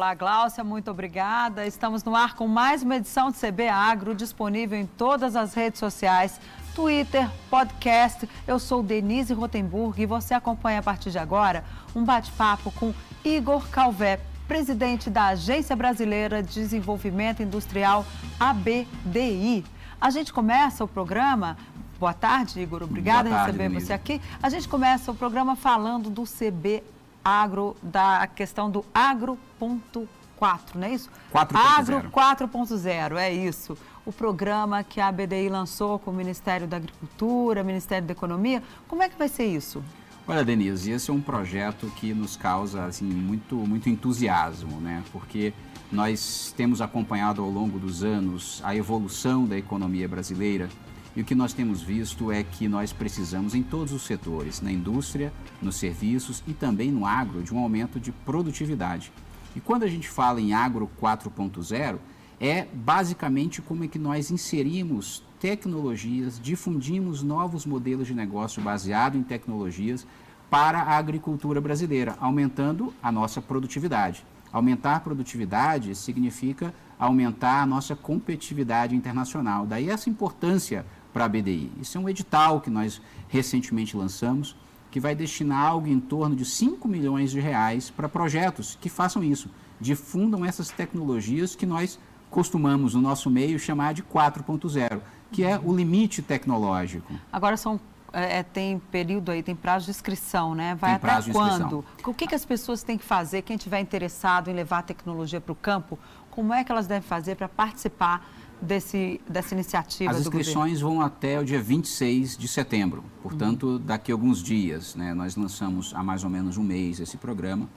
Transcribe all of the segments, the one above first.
Olá, Gláucia, muito obrigada. Estamos no ar com mais uma edição de CB Agro, disponível em todas as redes sociais, Twitter, podcast. Eu sou Denise Rotenburg e você acompanha a partir de agora um bate-papo com Igor Calvé, presidente da Agência Brasileira de Desenvolvimento Industrial, ABDI. A gente começa o programa Boa tarde, Igor. Obrigada por receber Denise. você aqui. A gente começa o programa falando do CB Agro, da questão do agro.4, não é isso? 4.0. Agro 4.0, é isso. O programa que a BDI lançou com o Ministério da Agricultura, Ministério da Economia. Como é que vai ser isso? Olha, Denise, esse é um projeto que nos causa assim, muito, muito entusiasmo, né? Porque nós temos acompanhado ao longo dos anos a evolução da economia brasileira e o que nós temos visto é que nós precisamos, em todos os setores, na indústria, nos serviços e também no agro, de um aumento de produtividade. E quando a gente fala em agro 4.0, é basicamente como é que nós inserimos tecnologias, difundimos novos modelos de negócio baseado em tecnologias para a agricultura brasileira, aumentando a nossa produtividade. Aumentar a produtividade significa aumentar a nossa competitividade internacional. Daí essa importância para a BDI. Isso é um edital que nós recentemente lançamos, que vai destinar algo em torno de 5 milhões de reais para projetos que façam isso, difundam essas tecnologias que nós costumamos no nosso meio chamar de 4.0, que é o limite tecnológico. Agora são é, é, tem período aí, tem prazo de inscrição, né? Vai até quando? O que, que as pessoas têm que fazer, quem tiver interessado em levar a tecnologia para o campo, como é que elas devem fazer para participar desse, dessa iniciativa As inscrições vão até o dia 26 de setembro, portanto, uhum. daqui a alguns dias. Né, nós lançamos há mais ou menos um mês esse programa.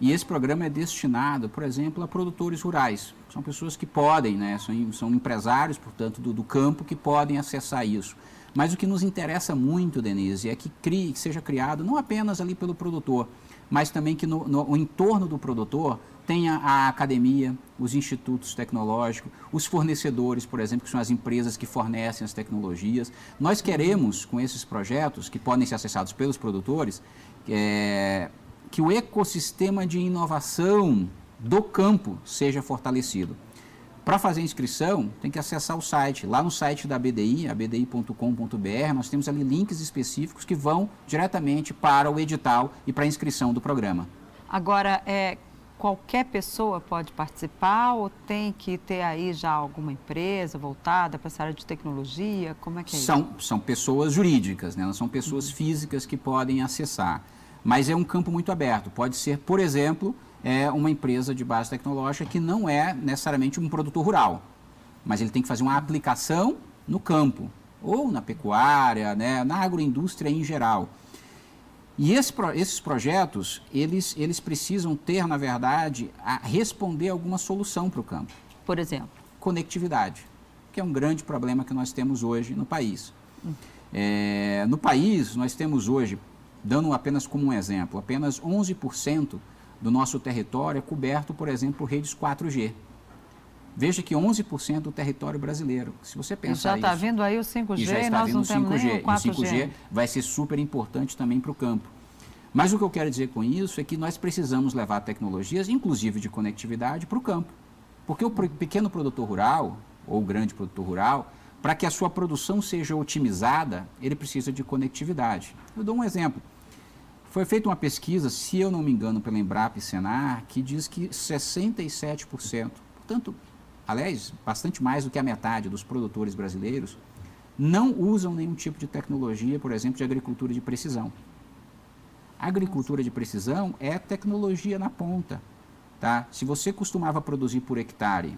E esse programa é destinado, por exemplo, a produtores rurais. São pessoas que podem, né, são, são empresários, portanto, do, do campo, que podem acessar isso. Mas o que nos interessa muito, Denise, é que, crie, que seja criado não apenas ali pelo produtor, mas também que no, no, no entorno do produtor tenha a academia, os institutos tecnológicos, os fornecedores, por exemplo, que são as empresas que fornecem as tecnologias. Nós queremos, com esses projetos, que podem ser acessados pelos produtores, é, que o ecossistema de inovação do campo seja fortalecido. Para fazer inscrição, tem que acessar o site. Lá no site da BDI, abdi.com.br, nós temos ali links específicos que vão diretamente para o edital e para a inscrição do programa. Agora, é, qualquer pessoa pode participar ou tem que ter aí já alguma empresa voltada para essa área de tecnologia? Como é que é são, isso? São pessoas jurídicas, né? são pessoas uhum. físicas que podem acessar. Mas é um campo muito aberto. Pode ser, por exemplo, é uma empresa de base tecnológica que não é necessariamente um produtor rural, mas ele tem que fazer uma aplicação no campo, ou na pecuária, né? na agroindústria em geral. E esse, esses projetos, eles, eles precisam ter, na verdade, a responder alguma solução para o campo. Por exemplo? Conectividade, que é um grande problema que nós temos hoje no país. Hum. É, no país, nós temos hoje, dando apenas como um exemplo, apenas 11% do nosso território é coberto, por exemplo, por redes 4G. Veja que 11% do território brasileiro. Se você pensar Já está vindo aí o 5G e, já está nós vindo não 5G, nem o 4G. E o 5G vai ser super importante também para o campo. Mas o que eu quero dizer com isso é que nós precisamos levar tecnologias, inclusive de conectividade, para o campo. Porque o pequeno produtor rural, ou o grande produtor rural, para que a sua produção seja otimizada, ele precisa de conectividade. Eu dou um exemplo. Foi feita uma pesquisa, se eu não me engano, pela Embrapa e Senar, que diz que 67%, portanto, aliás, bastante mais do que a metade dos produtores brasileiros, não usam nenhum tipo de tecnologia, por exemplo, de agricultura de precisão. A agricultura de precisão é tecnologia na ponta. Tá? Se você costumava produzir por hectare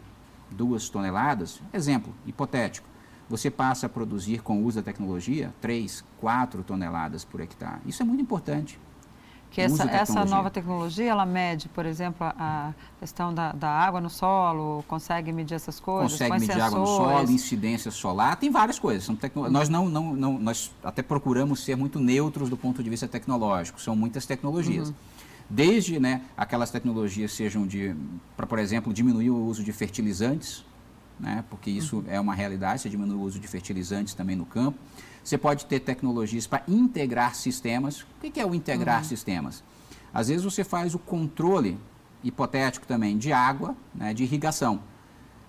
duas toneladas, exemplo hipotético, você passa a produzir com o uso da tecnologia 3, 4 toneladas por hectare. Isso é muito importante que essa, essa nova tecnologia, ela mede, por exemplo, a questão da, da água no solo, consegue medir essas coisas? Consegue medir sensores. água no solo, incidência solar, tem várias coisas. São tecno... Nós não, não, não, nós até procuramos ser muito neutros do ponto de vista tecnológico, são muitas tecnologias. Uhum. Desde né, aquelas tecnologias sejam de, para, por exemplo, diminuir o uso de fertilizantes, né, porque isso uhum. é uma realidade, você diminui o uso de fertilizantes também no campo você pode ter tecnologias para integrar sistemas. O que é o integrar uhum. sistemas? Às vezes você faz o controle hipotético também, de água, né, de irrigação.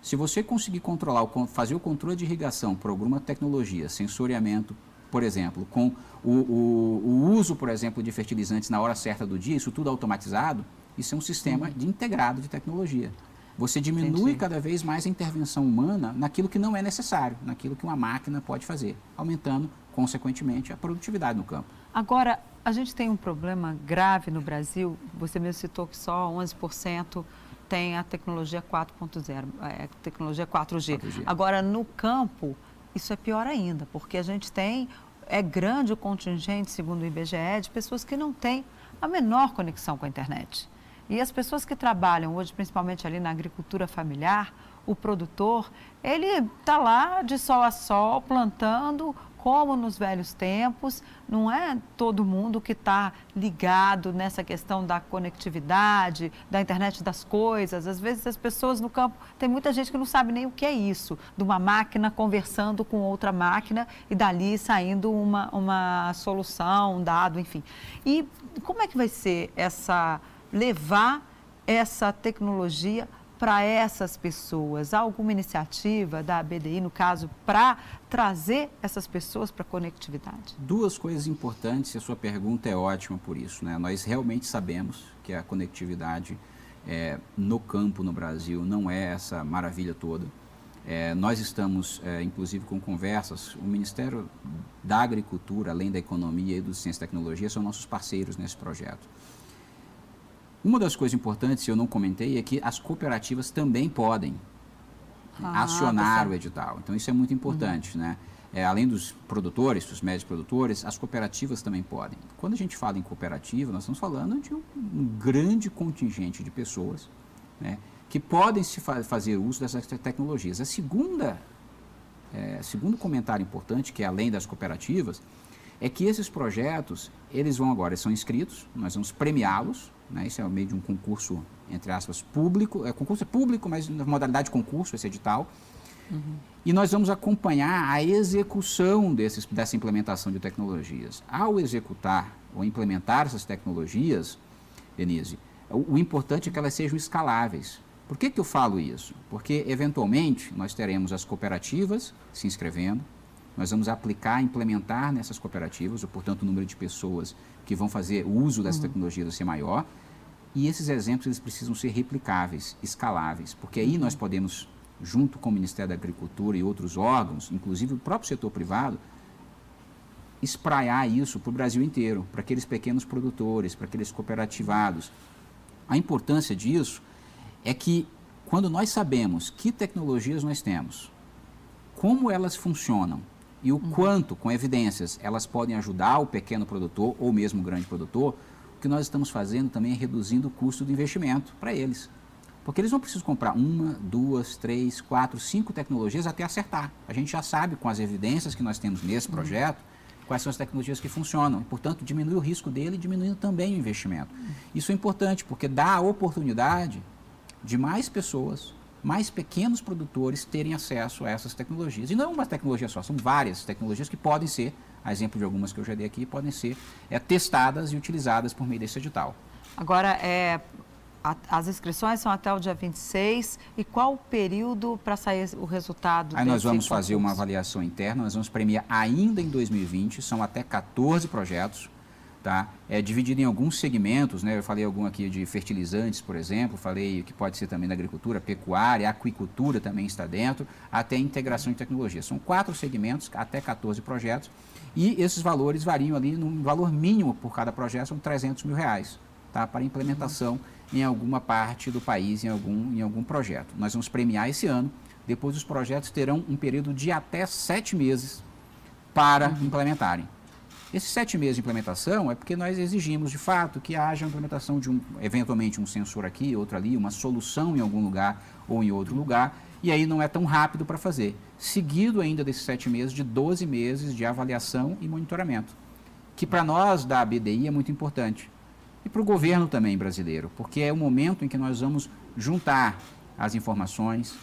Se você conseguir controlar, fazer o controle de irrigação por alguma tecnologia, sensoriamento, por exemplo, com o, o, o, uso, por exemplo, de fertilizantes na hora certa do dia, isso tudo automatizado, isso é um sistema uhum. de integrado de tecnologia. Você diminui Entendi. cada vez mais a intervenção humana naquilo que não é necessário, naquilo que uma máquina pode fazer, aumentando, consequentemente, a produtividade no campo. Agora, a gente tem um problema grave no Brasil, você mesmo citou que só 11% tem a tecnologia 4.0, é, tecnologia 4G. 4G. Agora, no campo, isso é pior ainda, porque a gente tem, é grande o contingente, segundo o IBGE, de pessoas que não têm a menor conexão com a internet. E as pessoas que trabalham hoje, principalmente ali na agricultura familiar, o produtor, ele está lá de sol a sol, plantando, como nos velhos tempos, não é todo mundo que está ligado nessa questão da conectividade, da internet das coisas. Às vezes as pessoas no campo, tem muita gente que não sabe nem o que é isso, de uma máquina conversando com outra máquina e dali saindo uma, uma solução, um dado, enfim. E como é que vai ser essa levar essa tecnologia para essas pessoas? Há alguma iniciativa da BDI, no caso, para trazer essas pessoas para a conectividade? Duas coisas importantes, e a sua pergunta é ótima por isso. Né? Nós realmente sabemos que a conectividade é, no campo no Brasil não é essa maravilha toda. É, nós estamos, é, inclusive, com conversas. O Ministério da Agricultura, além da Economia e do Ciência e Tecnologia, são nossos parceiros nesse projeto. Uma das coisas importantes, eu não comentei, é que as cooperativas também podem ah, acionar o edital. Então, isso é muito importante, uhum. né? É, além dos produtores, dos médios produtores, as cooperativas também podem. Quando a gente fala em cooperativa, nós estamos falando de um, um grande contingente de pessoas né, que podem se fa fazer uso dessas tecnologias. A segunda, é, segundo comentário importante, que é além das cooperativas, é que esses projetos, eles vão agora, são inscritos, nós vamos premiá-los, né? Isso é o meio de um concurso, entre aspas, público. É, concurso é público, mas na modalidade de concurso, esse edital. Uhum. E nós vamos acompanhar a execução desses, dessa implementação de tecnologias. Ao executar ou implementar essas tecnologias, Denise, o, o importante é que elas sejam escaláveis. Por que, que eu falo isso? Porque, eventualmente, nós teremos as cooperativas se inscrevendo, nós vamos aplicar, implementar nessas cooperativas, ou, portanto, o número de pessoas que vão fazer o uso dessa uhum. tecnologia vai ser maior. E esses exemplos eles precisam ser replicáveis, escaláveis, porque aí nós podemos, junto com o Ministério da Agricultura e outros órgãos, inclusive o próprio setor privado, espraiar isso para o Brasil inteiro, para aqueles pequenos produtores, para aqueles cooperativados. A importância disso é que, quando nós sabemos que tecnologias nós temos, como elas funcionam e o uhum. quanto, com evidências, elas podem ajudar o pequeno produtor ou mesmo o grande produtor, que nós estamos fazendo também é reduzindo o custo do investimento para eles. Porque eles não precisam comprar uma, duas, três, quatro, cinco tecnologias até acertar. A gente já sabe, com as evidências que nós temos nesse uhum. projeto, quais são as tecnologias que funcionam. E, portanto, diminui o risco dele, diminuindo também o investimento. Uhum. Isso é importante, porque dá a oportunidade de mais pessoas, mais pequenos produtores terem acesso a essas tecnologias. E não é uma tecnologia só, são várias tecnologias que podem ser a exemplo de algumas que eu já dei aqui, podem ser é, testadas e utilizadas por meio desse edital. Agora, é, a, as inscrições são até o dia 26 e qual o período para sair o resultado? Aí nós vamos concurso? fazer uma avaliação interna, nós vamos premiar ainda em 2020, são até 14 projetos, tá? É dividido em alguns segmentos, né? Eu falei algum aqui de fertilizantes, por exemplo, falei que pode ser também da agricultura, pecuária, aquicultura também está dentro, até integração de tecnologia. São quatro segmentos, até 14 projetos, e esses valores variam ali num valor mínimo por cada projeto, são 300 mil reais, tá? Para implementação em alguma parte do país, em algum, em algum projeto. Nós vamos premiar esse ano, depois os projetos terão um período de até sete meses para uhum. implementarem. Esses sete meses de implementação é porque nós exigimos, de fato, que haja a implementação de um, eventualmente, um sensor aqui, outro ali, uma solução em algum lugar ou em outro lugar, e aí não é tão rápido para fazer. Seguido ainda desses sete meses, de 12 meses de avaliação e monitoramento, que para nós da BDI é muito importante. E para o governo também brasileiro, porque é o momento em que nós vamos juntar as informações,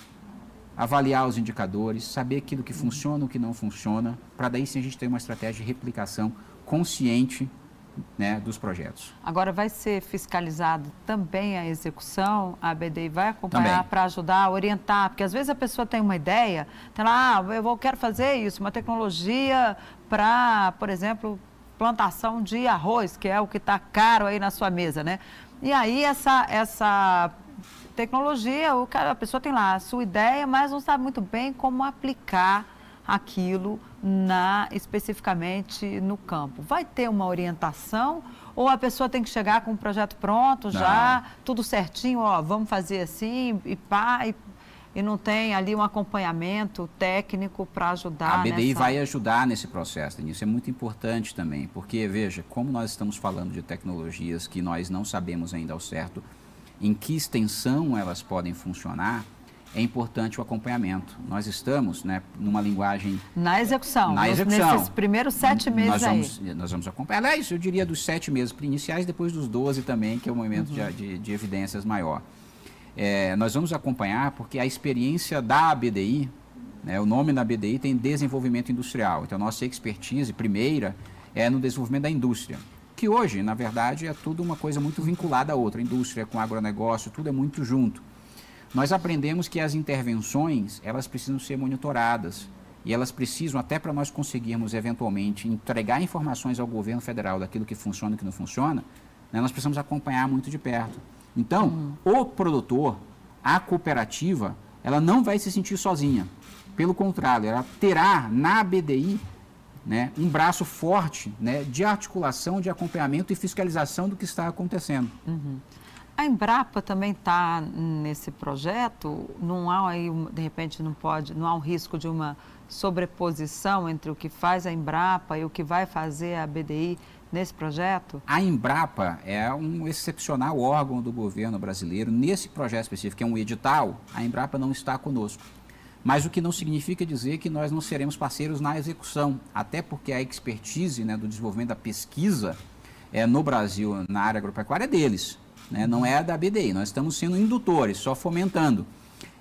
avaliar os indicadores, saber aquilo que funciona, o que não funciona, para daí sim a gente ter uma estratégia de replicação consciente né, dos projetos. Agora, vai ser fiscalizado também a execução? A BDI vai acompanhar para ajudar orientar? Porque às vezes a pessoa tem uma ideia, tem lá, ah, eu quero fazer isso, uma tecnologia para, por exemplo, plantação de arroz, que é o que está caro aí na sua mesa, né? E aí essa, essa tecnologia, o cara, a pessoa tem lá a sua ideia, mas não sabe muito bem como aplicar aquilo na especificamente no campo. Vai ter uma orientação ou a pessoa tem que chegar com o projeto pronto não. já, tudo certinho, ó, vamos fazer assim e pá, e, e não tem ali um acompanhamento técnico para ajudar. A BDI nessa... vai ajudar nesse processo, Isso é muito importante também, porque veja, como nós estamos falando de tecnologias que nós não sabemos ainda ao certo em que extensão elas podem funcionar, é importante o acompanhamento. Nós estamos né, numa linguagem... Na execução, na execução. nesses primeiros sete meses nós vamos, aí. Nós vamos acompanhar. Aliás, eu diria dos sete meses iniciais, depois dos doze também, que é o momento uhum. de, de, de, evidências maior. É, nós vamos acompanhar porque a experiência da ABDI, né, o nome da ABDI tem desenvolvimento industrial. Então, nossa expertise primeira é no desenvolvimento da indústria que hoje, na verdade, é tudo uma coisa muito vinculada à outra. A indústria com agronegócio, tudo é muito junto. Nós aprendemos que as intervenções, elas precisam ser monitoradas. E elas precisam, até para nós conseguirmos, eventualmente, entregar informações ao governo federal daquilo que funciona e que não funciona, né, nós precisamos acompanhar muito de perto. Então, uhum. o produtor, a cooperativa, ela não vai se sentir sozinha. Pelo contrário, ela terá na BDI né, um braço forte né, de articulação, de acompanhamento e fiscalização do que está acontecendo. Uhum. A Embrapa também está nesse projeto? Não há aí, de repente, não pode, não há um risco de uma sobreposição entre o que faz a Embrapa e o que vai fazer a BDI nesse projeto? A Embrapa é um excepcional órgão do governo brasileiro. Nesse projeto específico, que é um edital, a Embrapa não está conosco. Mas o que não significa dizer que nós não seremos parceiros na execução, até porque a expertise né, do desenvolvimento da pesquisa é, no Brasil, na área agropecuária, é deles, né, não é da BDI. Nós estamos sendo indutores, só fomentando.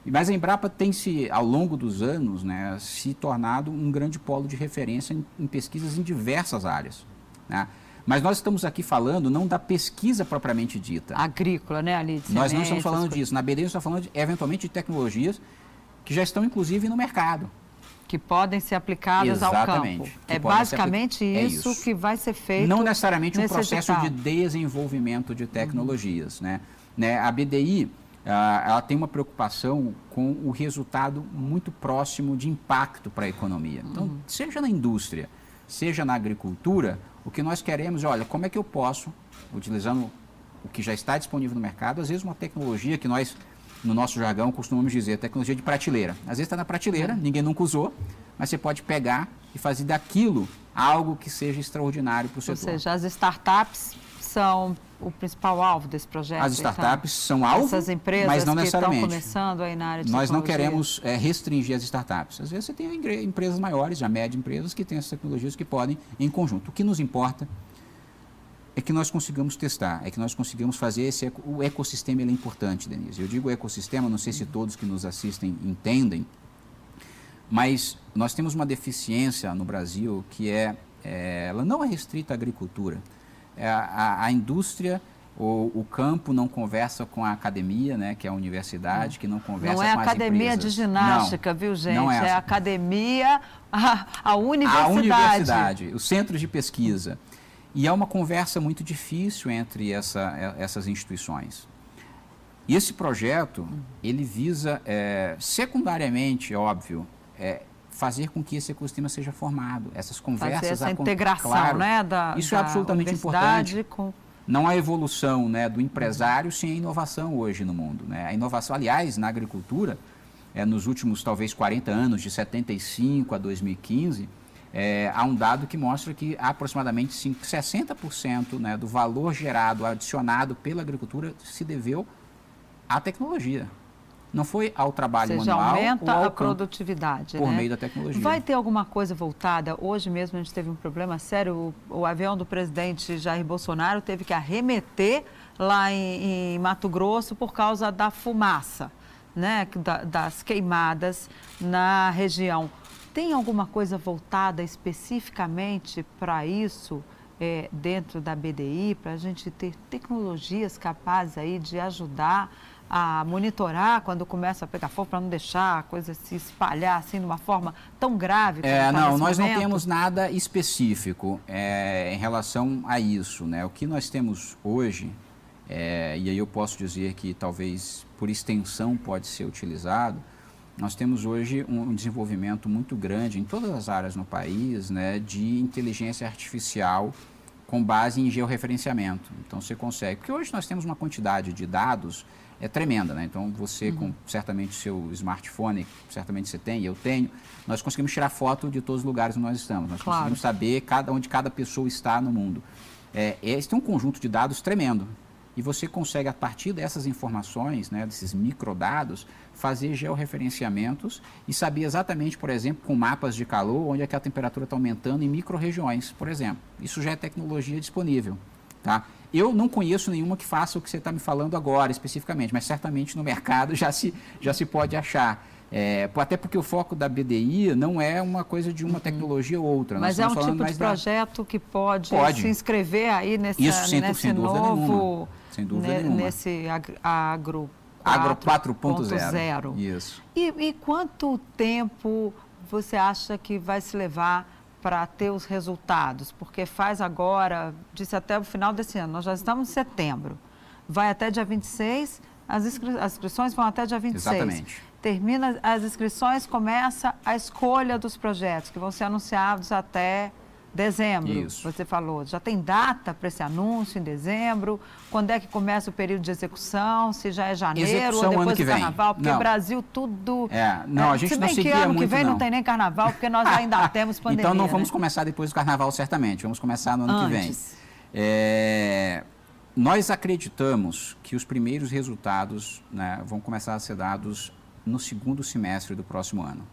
Mas a Embrapa tem se, ao longo dos anos, né, se tornado um grande polo de referência em, em pesquisas em diversas áreas. Né? Mas nós estamos aqui falando não da pesquisa propriamente dita. Agrícola, né, ali? Nós não estamos falando disso. Na BDI, nós estamos falando, de, eventualmente, de tecnologias que já estão inclusive no mercado. Que podem ser aplicadas Exatamente, ao campo. É basicamente é isso, isso, que vai ser feito. Não necessariamente um processo edital. de desenvolvimento de tecnologias. Uhum. Né? né? A BDI ah, ela tem uma preocupação com o resultado muito próximo de impacto para a economia. Então, uhum. seja na indústria, seja na agricultura, o que nós queremos é, olha, como é que eu posso, utilizando o que já está disponível no mercado, às vezes uma tecnologia que nós no nosso jargão, costumamos dizer tecnologia de prateleira. Às vezes está na prateleira, ninguém nunca usou, mas você pode pegar e fazer daquilo algo que seja extraordinário para o setor. Ou seja, as startups são o principal alvo desse projeto? As então? startups então, são alvo, Essas empresas mas não necessariamente. que estão começando aí na área de Nós não queremos é, restringir as startups. Às vezes você tem empresas maiores, já médias empresas, que têm essas tecnologias que podem em conjunto. O que nos importa é que nós consigamos testar, é que nós consigamos fazer esse o ecossistema ele é importante, Denise. Eu digo ecossistema, não sei se todos que nos assistem entendem, mas nós temos uma deficiência no Brasil que é, é ela não é restrita à agricultura. É a, a, a, indústria o, o, campo não conversa com a academia, né, que é a universidade, que não conversa com as empresas. Não é academia de ginástica, não, viu, gente? Não é, é academia, a, a universidade. A universidade, os centros de pesquisa. E é uma conversa muito difícil entre essa, essas instituições. E esse projeto, ele visa, é, secundariamente, óbvio, é, fazer com que esse ecossistema seja formado. Essas conversas... Fazer essa integração, claro, né? Da, isso é da é absolutamente importante. Com... Não há evolução né, do empresário sem a inovação hoje no mundo. Né? A inovação, aliás, na agricultura, é, nos últimos, talvez, 40 anos, de 75 a 2015 é, há um dado que mostra que aproximadamente 5, 60% né, do valor gerado, adicionado pela agricultura, se deveu à tecnologia. Não foi ao trabalho Ou seja, manual aumenta ou a produtividade. Por né? meio da tecnologia. Vai ter alguma coisa voltada? Hoje mesmo a gente teve um problema sério. O, o avião do presidente Jair Bolsonaro teve que arremeter lá em, em Mato Grosso por causa da fumaça, né? Da, das queimadas na região. Tem alguma coisa voltada especificamente para isso é, dentro da BDI para a gente ter tecnologias capazes aí de ajudar a monitorar quando começa a pegar fogo para não deixar a coisa se espalhar assim de uma forma tão grave? É, não, nós momento? não temos nada específico é, em relação a isso, né? O que nós temos hoje, é, e aí eu posso dizer que talvez por extensão pode ser utilizado, nós temos hoje um desenvolvimento muito grande em todas as áreas no país né, de inteligência artificial com base em georreferenciamento. Então você consegue, porque hoje nós temos uma quantidade de dados é tremenda, né? Então você uhum. com certamente seu smartphone, certamente você tem, eu tenho, nós conseguimos tirar foto de todos os lugares onde nós estamos. Nós claro. conseguimos saber cada onde cada pessoa está no mundo. É, esse tem um conjunto de dados tremendo e você consegue, a partir dessas informações, né, desses microdados, fazer georreferenciamentos e saber exatamente, por exemplo, com mapas de calor, onde é que a temperatura está aumentando em micro-regiões, por exemplo. Isso já é tecnologia disponível. Tá? Eu não conheço nenhuma que faça o que você está me falando agora, especificamente, mas certamente no mercado já se, já se pode achar. É, até porque o foco da BDI não é uma coisa de uma uhum. tecnologia ou outra. Mas é um tipo de projeto da... que pode, pode, se inscrever aí nesse, Isso, sem, nesse sem novo... Nenhuma. Sem dúvida ne, nenhuma. Nesse agro... Agro 4.0. Isso. E, e quanto tempo você acha que vai se levar para ter os resultados? Porque faz agora, disse até o final desse ano, nós já estamos em setembro. Vai até dia 26, as, inscri as inscrições vão até dia 26. Exatamente. Termina as inscrições, começa a escolha dos projetos, que vão ser anunciados até Dezembro, Isso. você falou. Já tem data para esse anúncio em dezembro? Quando é que começa o período de execução? Se já é janeiro execução ou depois do carnaval? Porque o Brasil tudo. É, não, é, a gente se bem não que ano muito, que vem não. não. tem nem carnaval, porque nós ainda temos pandemia. Então não né? vamos começar depois do carnaval, certamente. Vamos começar no ano Antes. que vem. É, nós acreditamos que os primeiros resultados né, vão começar a ser dados no segundo semestre do próximo ano.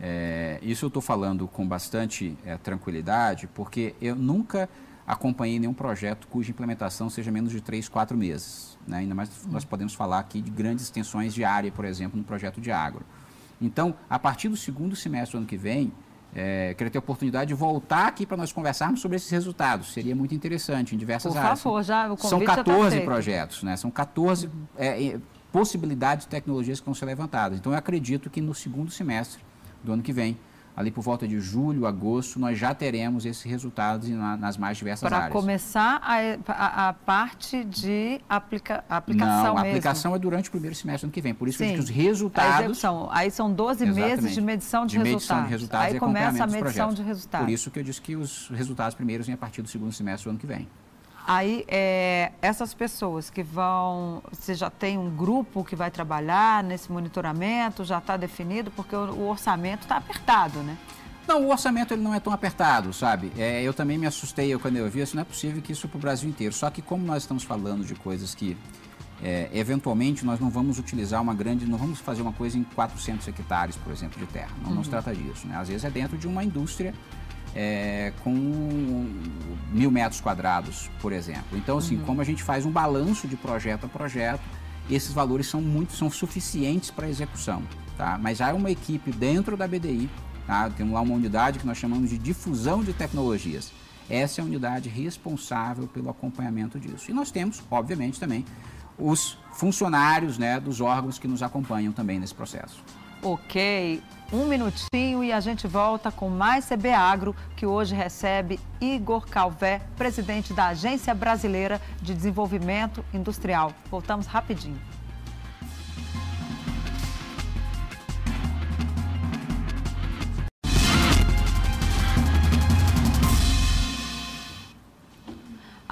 É, isso eu estou falando com bastante é, tranquilidade, porque eu nunca acompanhei nenhum projeto cuja implementação seja menos de 3, 4 meses. Né? Ainda mais nós uhum. podemos falar aqui de grandes extensões de área, por exemplo, no projeto de agro. Então, a partir do segundo semestre do ano que vem, é, queria ter a oportunidade de voltar aqui para nós conversarmos sobre esses resultados. Seria muito interessante em diversas Por áreas. Favor, já, o São 14 tá projetos, né? São 14 uhum. é, possibilidades de tecnologias que vão ser levantadas. Então, eu acredito que no segundo semestre do ano que vem, ali por volta de julho, agosto, nós já teremos esses resultados nas mais diversas Para áreas. Para começar a, a, a, parte de aplica, aplicação Não, a aplicação é durante o primeiro semestre do ano que vem. Por isso Sim, que os resultados... A execução. Aí são 12 meses de medição de, de resultados. medição de resultados Aí começa a medição de resultados. Por isso que eu disse que os resultados primeiros vêm a partir do segundo semestre do ano que vem. Aí, é, essas pessoas que vão, você já tem um grupo que vai trabalhar nesse monitoramento, já está definido, porque o, o orçamento está apertado, né? Não, o orçamento ele não é tão apertado, sabe? É, eu também me assustei eu, quando eu vi isso, não é possível que isso para o Brasil inteiro. Só que como nós estamos falando de coisas que, é, eventualmente, nós não vamos utilizar uma grande, não vamos fazer uma coisa em 400 hectares, por exemplo, de terra. Não, uhum. não se trata disso, né? Às vezes é dentro de uma indústria é, com mil metros quadrados, por exemplo. Então, assim, uhum. como a gente faz um balanço de projeto a projeto, esses valores são muito, são suficientes para execução, tá? Mas há uma equipe dentro da BDI, tá? Temos lá uma unidade que nós chamamos de difusão de tecnologias. Essa é a unidade responsável pelo acompanhamento disso. E nós temos, obviamente, também os funcionários né, dos órgãos que nos acompanham também nesse processo. Ok, um minutinho e a gente volta com mais CB Agro, que hoje recebe Igor Calvé, presidente da Agência Brasileira de Desenvolvimento Industrial. Voltamos rapidinho.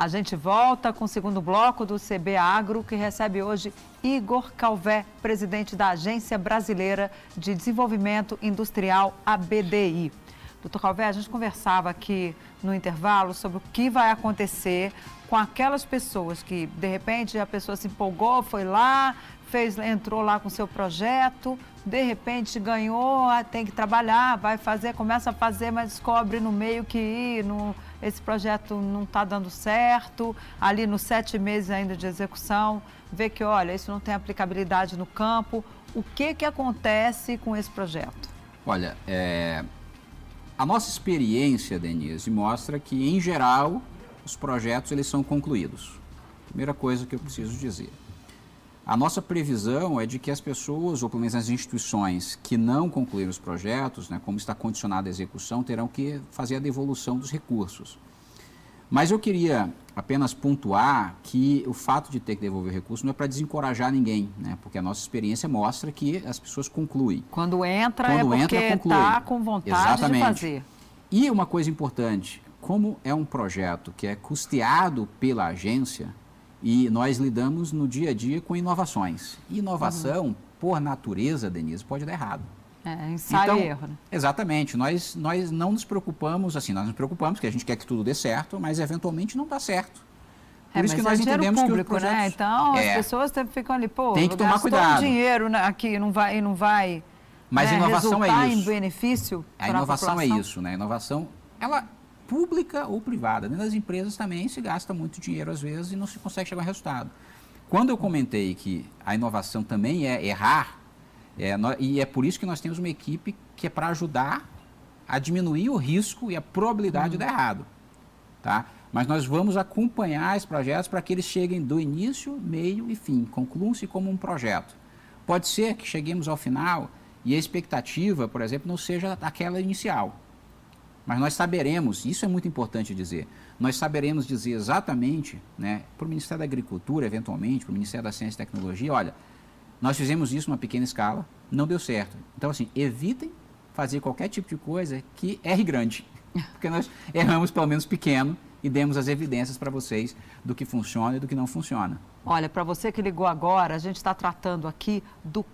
A gente volta com o segundo bloco do CB Agro, que recebe hoje Igor Calvé, presidente da Agência Brasileira de Desenvolvimento Industrial, ABDI. Doutor Calvé, a gente conversava aqui no intervalo sobre o que vai acontecer com aquelas pessoas que, de repente, a pessoa se empolgou, foi lá, fez, entrou lá com seu projeto, de repente ganhou, ah, tem que trabalhar, vai fazer, começa a fazer, mas descobre no meio que não esse projeto não está dando certo, ali nos sete meses ainda de execução, vê que, olha, isso não tem aplicabilidade no campo. O que, que acontece com esse projeto? Olha, é, A nossa experiência, Denise, mostra que, em geral, os projetos eles são concluídos. Primeira coisa que eu preciso dizer. A nossa previsão é de que as pessoas, ou pelo menos as instituições que não concluíram os projetos, né, como está condicionada a execução, terão que fazer a devolução dos recursos. Mas eu queria apenas pontuar que o fato de ter que devolver recurso não é para desencorajar ninguém, né? porque a nossa experiência mostra que as pessoas concluem. Quando entra Quando é porque está com vontade Exatamente. de fazer. E uma coisa importante, como é um projeto que é custeado pela agência, e nós lidamos no dia a dia com inovações. Inovação, uhum. por natureza, Denise, pode dar errado. É, ensaio então, erro. Né? Exatamente. Nós, nós não nos preocupamos, assim, nós nos preocupamos, porque a gente quer que tudo dê certo, mas eventualmente não dá certo. Por é, isso que nós é entendemos público, que né? projetos... né? Então é, as pessoas ficam ali, pô, tem que tomar cuidado. dinheiro aqui não vai, não vai mas né, inovação é isso. em benefício A inovação a é isso, né? A inovação, ela pública ou privada. Dentro das empresas também se gasta muito dinheiro às vezes e não se consegue chegar a resultado. Quando eu comentei que a inovação também é errar, é, e é por isso que nós temos uma equipe que é para ajudar a diminuir o risco e a probabilidade uhum. de dar errado. Tá? Mas nós vamos acompanhar esses projetos para que eles cheguem do início, meio e fim, concluam-se como um projeto. Pode ser que cheguemos ao final e a expectativa, por exemplo, não seja aquela inicial. Mas nós saberemos, isso é muito importante dizer, nós saberemos dizer exatamente né, para o Ministério da Agricultura, eventualmente, para o Ministério da Ciência e Tecnologia, olha, nós fizemos isso numa pequena escala, não deu certo. Então, assim, evitem fazer qualquer tipo de coisa que erre grande, porque nós erramos pelo menos pequeno e demos as evidências para vocês do que funciona e do que não funciona. Olha, para você que ligou agora, a gente está tratando aqui do,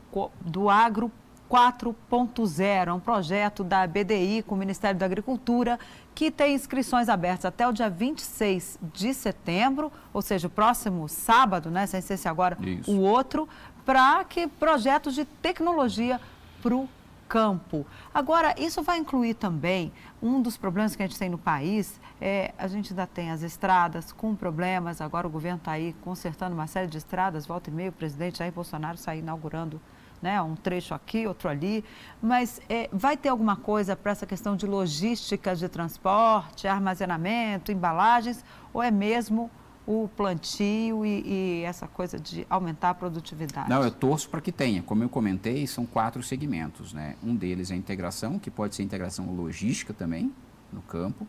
do agro 4.0, é um projeto da BDI com o Ministério da Agricultura que tem inscrições abertas até o dia 26 de setembro, ou seja, o próximo sábado, né, sem ser se agora Isso. o outro, para que projetos de tecnologia para o campo. Agora, isso vai incluir também um dos problemas que a gente tem no país, é, a gente ainda tem as estradas com problemas, agora o governo está aí consertando uma série de estradas, volta e meio, o presidente Jair Bolsonaro está inaugurando né? um trecho aqui, outro ali, mas é, vai ter alguma coisa para essa questão de logística de transporte, armazenamento, embalagens, ou é mesmo o plantio e, e, essa coisa de aumentar a produtividade? Não, eu torço para que tenha. Como eu comentei, são quatro segmentos. Né? Um deles é a integração, que pode ser integração logística também, no campo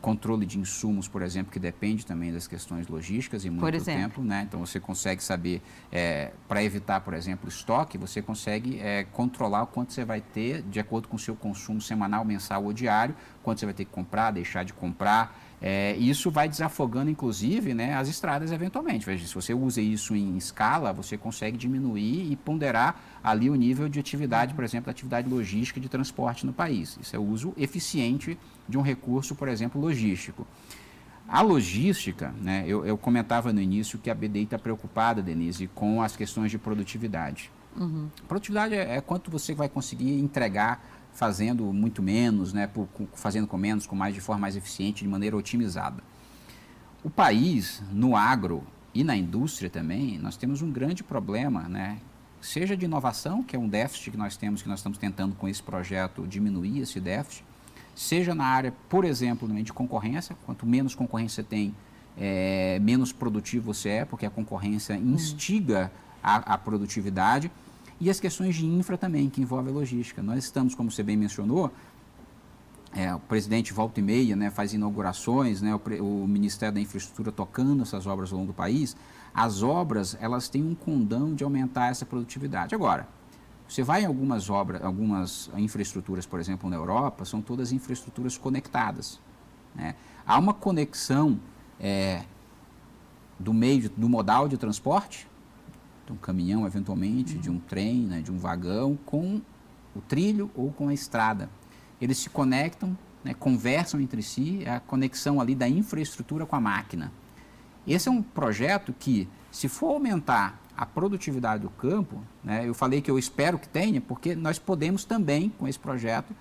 controle de insumos, por exemplo, que depende também das questões logísticas e muito tempo, né? Então você consegue saber, é, para evitar, por exemplo, estoque, você consegue é, controlar o quanto você vai ter de acordo com o seu consumo semanal, mensal ou diário, quanto você vai ter que comprar, deixar de comprar. É, isso vai desafogando, inclusive, né, as estradas eventualmente. Veja, se você usa isso em escala, você consegue diminuir e ponderar ali o nível de atividade, por exemplo, da atividade logística de transporte no país. Isso é o uso eficiente de um recurso, por exemplo, logístico. A logística, né, eu, eu comentava no início que a BDI está preocupada, Denise, com as questões de produtividade. Uhum. Produtividade é, é quanto você vai conseguir entregar fazendo muito menos, né, por, fazendo com menos, com mais de forma mais eficiente, de maneira otimizada. O país, no agro e na indústria também, nós temos um grande problema, né, seja de inovação, que é um déficit que nós temos, que nós estamos tentando com esse projeto diminuir esse déficit, seja na área, por exemplo, de concorrência, quanto menos concorrência tem, é, menos produtivo você é, porque a concorrência instiga a, a produtividade, e as questões de infra também, que envolvem a logística. Nós estamos, como você bem mencionou, é, o presidente volta e meia né, faz inaugurações, né, o, o, Ministério da Infraestrutura tocando essas obras ao longo do país. As obras, elas têm um condão de aumentar essa produtividade. Agora, você vai em algumas obras, algumas infraestruturas, por exemplo, na Europa, são todas infraestruturas conectadas. Né? Há uma conexão é, do meio, do modal de transporte, de um caminhão, eventualmente, uhum. de um trem, né, de um vagão, com o trilho ou com a estrada. Eles se conectam, né, conversam entre si, é a conexão ali da infraestrutura com a máquina. Esse é um projeto que, se for aumentar a produtividade do campo, né, eu falei que eu espero que tenha, porque nós podemos também, com esse projeto,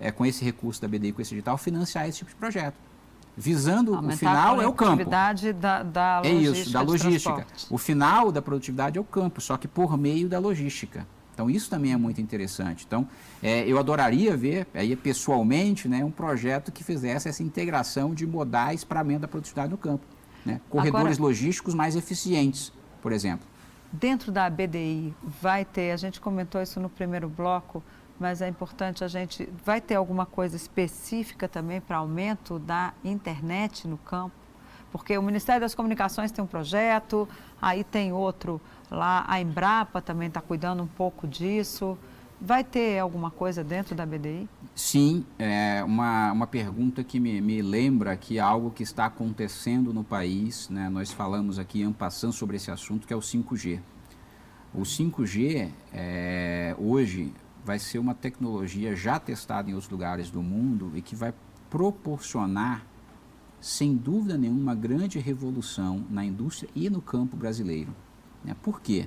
é, com esse recurso da BDI, com esse digital, financiar esse tipo de projeto visando Aumentar o final é o campo. Da, da é isso, da logística. O final da produtividade é o campo, só que por meio da logística. Então isso também é muito interessante. Então é, eu adoraria ver aí pessoalmente né, um projeto que fizesse essa integração de modais para aumento da produtividade no campo. Né? Corredores Agora, logísticos mais eficientes, por exemplo. Dentro da BDI vai ter, a gente comentou isso no primeiro bloco, mas é importante a gente, vai ter alguma coisa específica também para aumento da internet no campo? Porque o Ministério das Comunicações tem um projeto, aí tem outro lá, a Embrapa também está cuidando um pouco disso. Vai ter alguma coisa dentro da BDI? Sim, é uma, uma pergunta que me, me lembra que é algo que está acontecendo no país, né? nós falamos aqui em passando sobre esse assunto, que é o 5G. O 5G, é, hoje, vai ser uma tecnologia já testada em outros lugares do mundo e que vai proporcionar sem dúvida nenhuma, uma grande revolução na indústria e no campo brasileiro. Né? Por quê?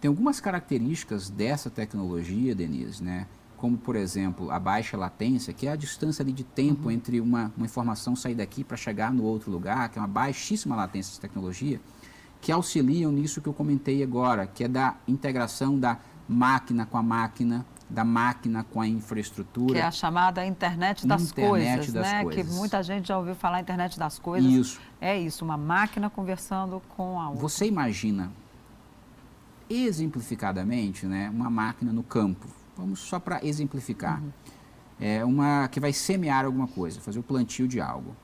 Tem algumas características dessa tecnologia, Denise, né? como, por exemplo, a baixa latência, que é a distância ali de tempo uhum. entre uma, uma informação sair daqui para chegar no outro lugar, que é uma baixíssima latência de tecnologia, que auxiliam nisso que eu comentei agora, que é da integração da máquina com a máquina, da máquina com a infraestrutura. Que é a chamada internet das internet coisas, das né? Coisas. Que muita gente já ouviu falar internet das coisas. Isso. É isso, uma máquina conversando com a outra. Você imagina, exemplificadamente, né, uma máquina no campo. Vamos só para exemplificar. Uhum. É uma que vai semear alguma coisa, fazer o plantio de algo.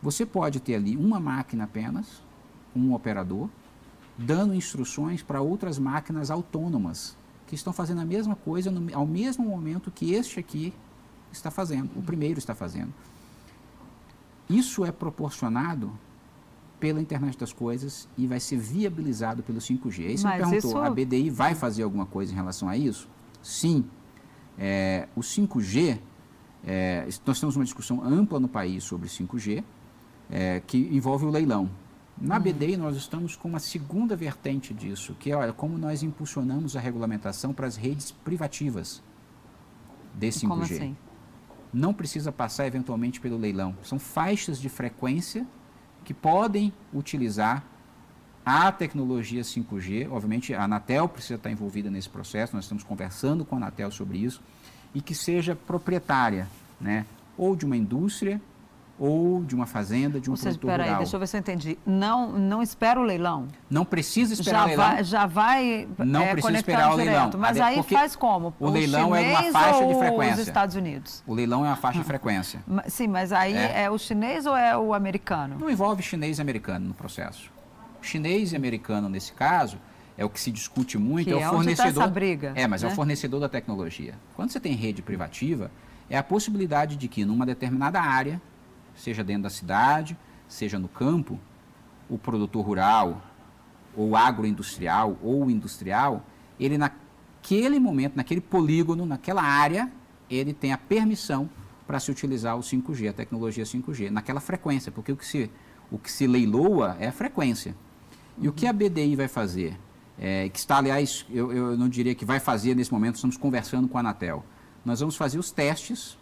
Você pode ter ali uma máquina apenas, um operador, dando instruções para outras máquinas autônomas que estão fazendo a mesma coisa no, ao mesmo momento que este aqui está fazendo, o primeiro está fazendo. Isso é proporcionado pela internet das coisas e vai ser viabilizado pelo 5G. Aí você Mas me perguntou, isso... a BDI vai fazer alguma coisa em relação a isso? Sim. É, o 5G, é, nós temos uma discussão ampla no país sobre 5G, é, que envolve o leilão. Na uhum. BDI, nós estamos com uma segunda vertente disso, que é olha, como nós impulsionamos a regulamentação para as redes privativas desse 5G. Como assim? Não precisa passar eventualmente pelo leilão. São faixas de frequência que podem utilizar a tecnologia 5G. Obviamente, a Anatel precisa estar envolvida nesse processo, nós estamos conversando com a Anatel sobre isso, e que seja proprietária, né? ou de uma indústria ou de uma fazenda, de um Ou seja, produtor peraí, rural. deixa eu ver se eu entendi. Não, não espera o leilão? Não precisa esperar já o leilão. Vai, já vai Não é, precisa esperar o leilão. Mas aí faz como? O, o leilão é uma faixa de frequência. os Estados Unidos? O leilão é uma faixa de frequência. Sim, mas aí é. é o chinês ou é o americano? Não envolve chinês e americano no processo. Chinês e americano, nesse caso, é o que se discute muito, que é o é fornecedor. Tá essa briga, é, mas né? é o fornecedor da tecnologia. Quando você tem rede privativa, é a possibilidade de que numa determinada área seja dentro da cidade, seja no campo, o produtor rural, ou agroindustrial, ou industrial, ele naquele momento, naquele polígono, naquela área, ele tem a permissão para se utilizar o 5G, a tecnologia 5G, naquela frequência, porque o que se, o que se leiloa é a frequência. E o que a BDI vai fazer? É, que está, aliás, eu, eu não diria que vai fazer nesse momento, estamos conversando com a Anatel. Nós vamos fazer os testes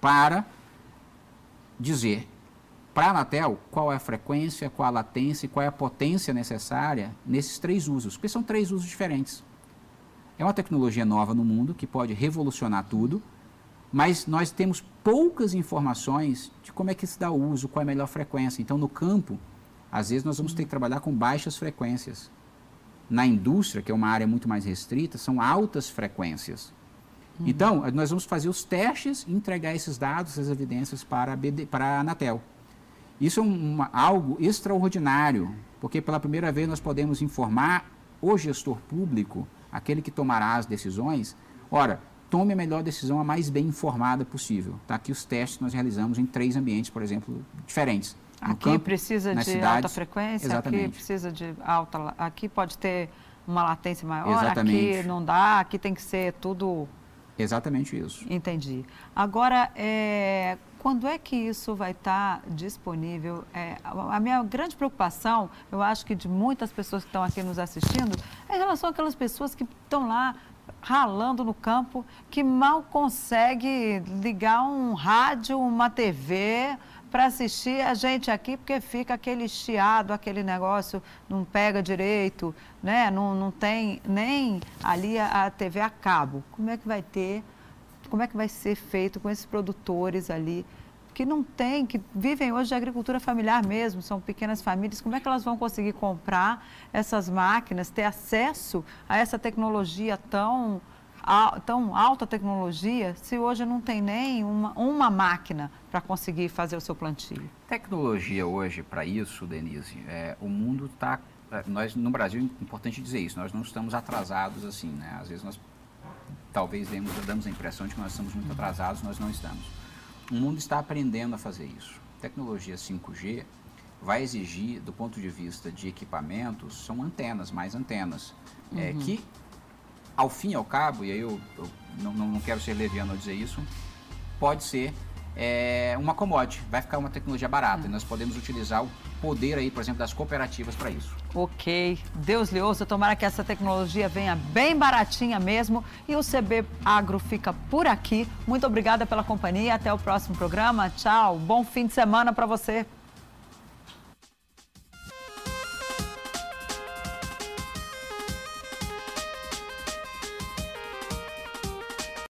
para dizer para a Anatel qual é a frequência, qual a latência e qual é a potência necessária nesses três usos, porque são três usos diferentes. É uma tecnologia nova no mundo que pode revolucionar tudo, mas nós temos poucas informações de como é que se dá o uso, qual é a melhor frequência. Então, no campo, às vezes nós vamos ter que trabalhar com baixas frequências. Na indústria, que é uma área muito mais restrita, são altas frequências. Uhum. Então, nós vamos fazer os testes e entregar esses dados, essas evidências para a, BD, para a Anatel. Isso é uma, algo extraordinário, porque pela primeira vez nós podemos informar o gestor público, aquele que tomará as decisões, ora, tome a melhor decisão a mais bem informada possível. Tá? Aqui os testes nós realizamos em três ambientes, por exemplo, diferentes. No aqui campo, precisa de cidades, alta frequência, exatamente. aqui precisa de alta, aqui pode ter uma latência maior, exatamente. aqui não dá, aqui tem que ser tudo Exatamente isso. Entendi. Agora, é, quando é que isso vai estar disponível? É, a minha grande preocupação, eu acho que de muitas pessoas que estão aqui nos assistindo, é em relação àquelas pessoas que estão lá ralando no campo, que mal consegue ligar um rádio, uma TV, para assistir a gente aqui, porque fica aquele chiado, aquele negócio, não pega direito, né? não, não tem nem ali a, a TV a cabo. Como é que vai ter, como é que vai ser feito com esses produtores ali? que não tem, que vivem hoje de agricultura familiar mesmo, são pequenas famílias, como é que elas vão conseguir comprar essas máquinas, ter acesso a essa tecnologia tão, tão alta tecnologia, se hoje não tem nem uma, uma máquina para conseguir fazer o seu plantio? Tecnologia hoje, para isso, Denise, é, o mundo está. É, nós, no Brasil, é importante dizer isso, nós não estamos atrasados assim, né? Às vezes nós talvez demos, damos a impressão de que nós estamos muito atrasados, nós não estamos. O mundo está aprendendo a fazer isso. Tecnologia 5G vai exigir, do ponto de vista de equipamentos, são antenas, mais antenas, é, uhum. é, que, ao fim e ao cabo, e aí eu, eu não, não quero ser leviano ao dizer isso, pode ser é, uma commodity, vai ficar uma tecnologia barata. Uhum. E nós podemos utilizar o poder aí, por exemplo, das cooperativas para isso. Ok, Deus lhe ouça, tomara que essa tecnologia venha bem baratinha mesmo e o CB Agro fica por aqui. Muito obrigada pela companhia, até o próximo programa, tchau, bom fim de semana para você.